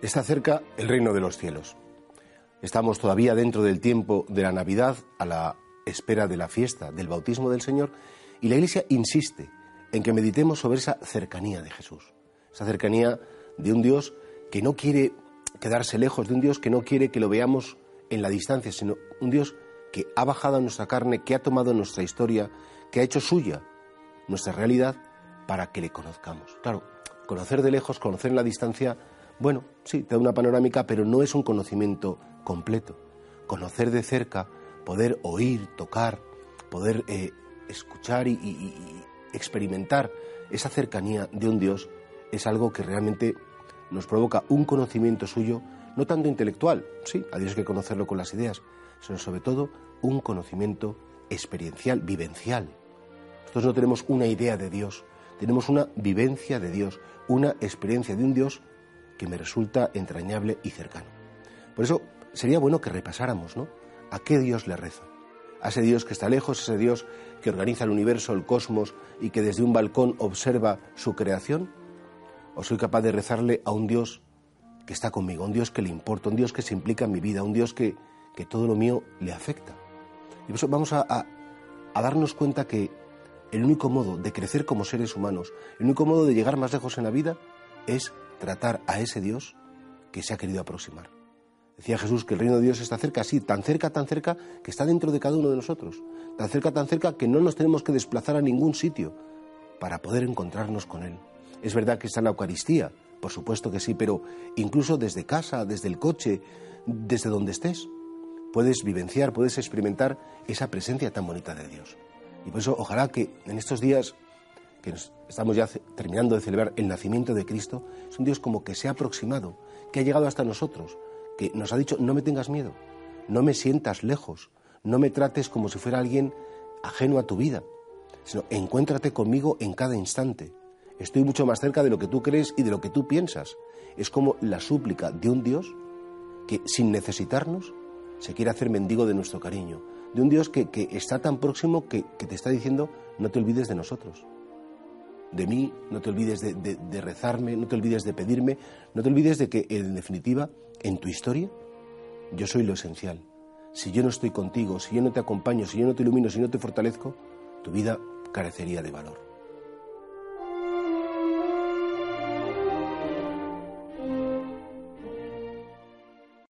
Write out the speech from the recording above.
Está cerca el reino de los cielos. Estamos todavía dentro del tiempo de la Navidad, a la espera de la fiesta del bautismo del Señor, y la Iglesia insiste en que meditemos sobre esa cercanía de Jesús, esa cercanía de un Dios que no quiere quedarse lejos, de un Dios que no quiere que lo veamos en la distancia, sino un Dios que ha bajado a nuestra carne, que ha tomado nuestra historia, que ha hecho suya nuestra realidad para que le conozcamos. Claro, conocer de lejos, conocer en la distancia, bueno, sí, te da una panorámica, pero no es un conocimiento completo. Conocer de cerca, poder oír, tocar, poder eh, escuchar y experimentar esa cercanía de un Dios es algo que realmente nos provoca un conocimiento suyo, no tanto intelectual, sí, a Dios hay que conocerlo con las ideas, sino sobre todo un conocimiento experiencial, vivencial. Nosotros no tenemos una idea de Dios, tenemos una vivencia de Dios, una experiencia de un Dios que me resulta entrañable y cercano. Por eso sería bueno que repasáramos, ¿no? ¿A qué Dios le reza? A ese Dios que está lejos, ese Dios que organiza el universo, el cosmos y que desde un balcón observa su creación? ¿O soy capaz de rezarle a un Dios que está conmigo, un Dios que le importa, un Dios que se implica en mi vida, un Dios que, que todo lo mío le afecta? Y por eso vamos a, a darnos cuenta que el único modo de crecer como seres humanos, el único modo de llegar más lejos en la vida es tratar a ese Dios que se ha querido aproximar. Decía Jesús que el reino de Dios está cerca, sí, tan cerca, tan cerca, que está dentro de cada uno de nosotros. Tan cerca, tan cerca, que no nos tenemos que desplazar a ningún sitio para poder encontrarnos con Él. Es verdad que está en la Eucaristía, por supuesto que sí, pero incluso desde casa, desde el coche, desde donde estés, puedes vivenciar, puedes experimentar esa presencia tan bonita de Dios. Y por eso ojalá que en estos días que estamos ya terminando de celebrar el nacimiento de Cristo, es un Dios como que se ha aproximado, que ha llegado hasta nosotros, que nos ha dicho, no me tengas miedo, no me sientas lejos, no me trates como si fuera alguien ajeno a tu vida, sino encuéntrate conmigo en cada instante. Estoy mucho más cerca de lo que tú crees y de lo que tú piensas. Es como la súplica de un Dios que sin necesitarnos se quiere hacer mendigo de nuestro cariño, de un Dios que, está tan próximo que, te está diciendo no te olvides de nosotros, de mí, no te olvides de rezarme, no te olvides de pedirme, no te olvides de que en definitiva en tu historia, yo soy lo esencial. Si yo no estoy contigo, si yo no te acompaño, si yo no te ilumino, si no te fortalezco, tu vida carecería de valor.